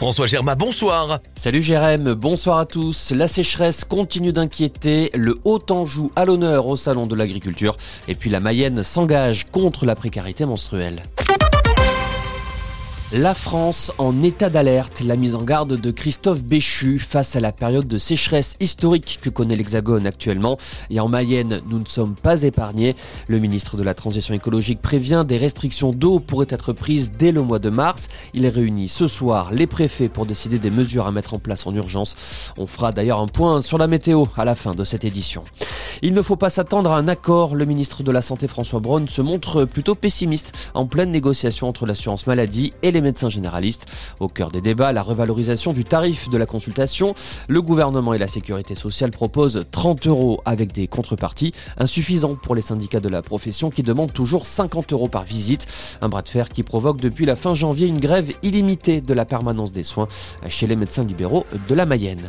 François Germain, bonsoir. Salut Jérém, bonsoir à tous. La sécheresse continue d'inquiéter. Le Haut-Anjou à l'honneur au Salon de l'Agriculture. Et puis la Mayenne s'engage contre la précarité menstruelle. La France en état d'alerte, la mise en garde de Christophe Béchu face à la période de sécheresse historique que connaît l'Hexagone actuellement. Et en Mayenne, nous ne sommes pas épargnés. Le ministre de la Transition écologique prévient des restrictions d'eau pourraient être prises dès le mois de mars. Il réunit ce soir les préfets pour décider des mesures à mettre en place en urgence. On fera d'ailleurs un point sur la météo à la fin de cette édition. Il ne faut pas s'attendre à un accord. Le ministre de la Santé François Braun se montre plutôt pessimiste en pleine négociation entre l'assurance maladie et les médecins généralistes. Au cœur des débats, la revalorisation du tarif de la consultation. Le gouvernement et la sécurité sociale proposent 30 euros avec des contreparties, insuffisant pour les syndicats de la profession qui demandent toujours 50 euros par visite. Un bras de fer qui provoque depuis la fin janvier une grève illimitée de la permanence des soins chez les médecins libéraux de la Mayenne.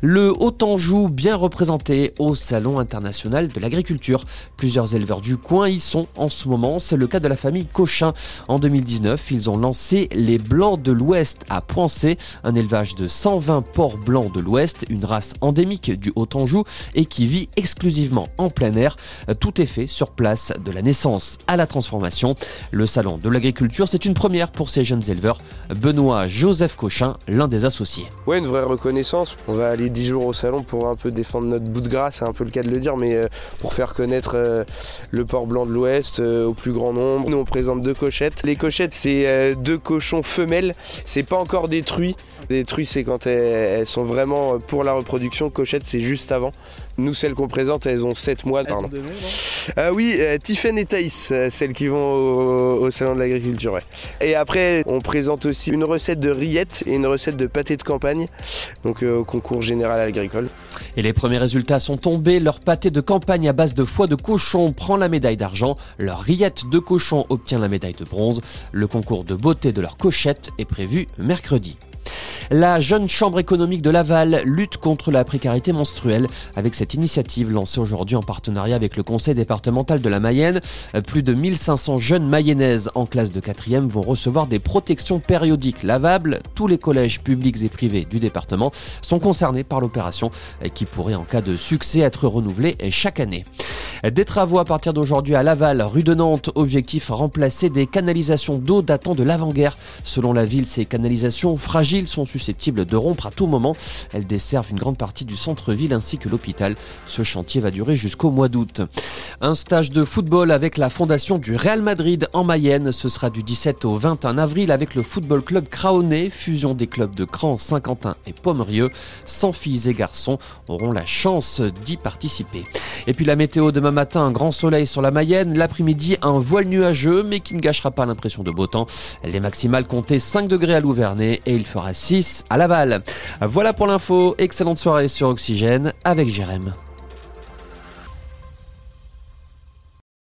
Le Haut-Anjou bien représenté au Salon international de l'agriculture. Plusieurs éleveurs du coin y sont en ce moment. C'est le cas de la famille Cochin. En 2019, ils ont lancé les Blancs de l'Ouest à Poincé, un élevage de 120 porcs blancs de l'Ouest, une race endémique du Haut-Anjou et qui vit exclusivement en plein air. Tout est fait sur place, de la naissance à la transformation. Le Salon de l'agriculture, c'est une première pour ces jeunes éleveurs. Benoît Joseph Cochin, l'un des associés. Ouais, une vraie reconnaissance. On va aller 10 jours au salon pour un peu défendre notre bout de gras, c'est un peu le cas de le dire, mais euh, pour faire connaître euh, le port blanc de l'Ouest euh, au plus grand nombre. Nous, on présente deux cochettes. Les cochettes, c'est deux cochons femelles. C'est pas encore des truies. Les truies, c'est quand elles, sont vraiment pour la reproduction. Cochettes, c'est juste avant. Nous, celles qu'on présente, elles ont 7 mois. Elles pardon. ont Euh, oui, euh, Tiffen et Thaïs, euh, celles qui vont au, au salon de l'agriculture. ouais. Et après, on présente aussi une recette de rillettes et une recette de pâté de campagne, donc euh, au concours général agricole. Et les premiers résultats sont tombés. Leur pâté de campagne à base de foie de cochon prend la médaille d'argent. Leur rillette de cochon obtient la médaille de bronze. Le concours de beauté de leur cochette est prévu mercredi. La jeune chambre économique de Laval lutte contre la précarité menstruelle avec cette initiative lancée aujourd'hui en partenariat avec le conseil départemental de la Mayenne. Euh, Plus de 1500 jeunes mayennaises en classe de 4e vont recevoir des protections périodiques lavables. Tous les collèges publics et privés du département sont concernés par l'opération euh, qui pourrait en cas de succès être renouvelée chaque année. Des travaux à partir d'aujourd'hui à Laval, rue de Nantes. Objectif remplacer des canalisations d'eau datant de l'avant-guerre. Selon la ville, ces canalisations fragiles sont de rompre à tout moment. Elles desservent une grande partie du centre-ville ainsi que l'hôpital. Ce chantier va durer jusqu'au mois d'août. Un stage de football avec la fondation du Real Madrid en Mayenne. Ce sera du 17 au 21 avril avec le football club Craonnet, fusion des clubs de Cran, Saint-Quentin et Pommerieux. 100 filles et garçons auront la chance d'y participer. Et puis la météo demain matin, un grand soleil sur la Mayenne. L'après-midi, un voile nuageux, mais qui ne gâchera pas l'impression de beau temps. Les maximales comptaient 5 degrés à Louvernay et il fera 6 à Laval. Voilà pour l'info. Excellente soirée sur Oxygène avec Jérém.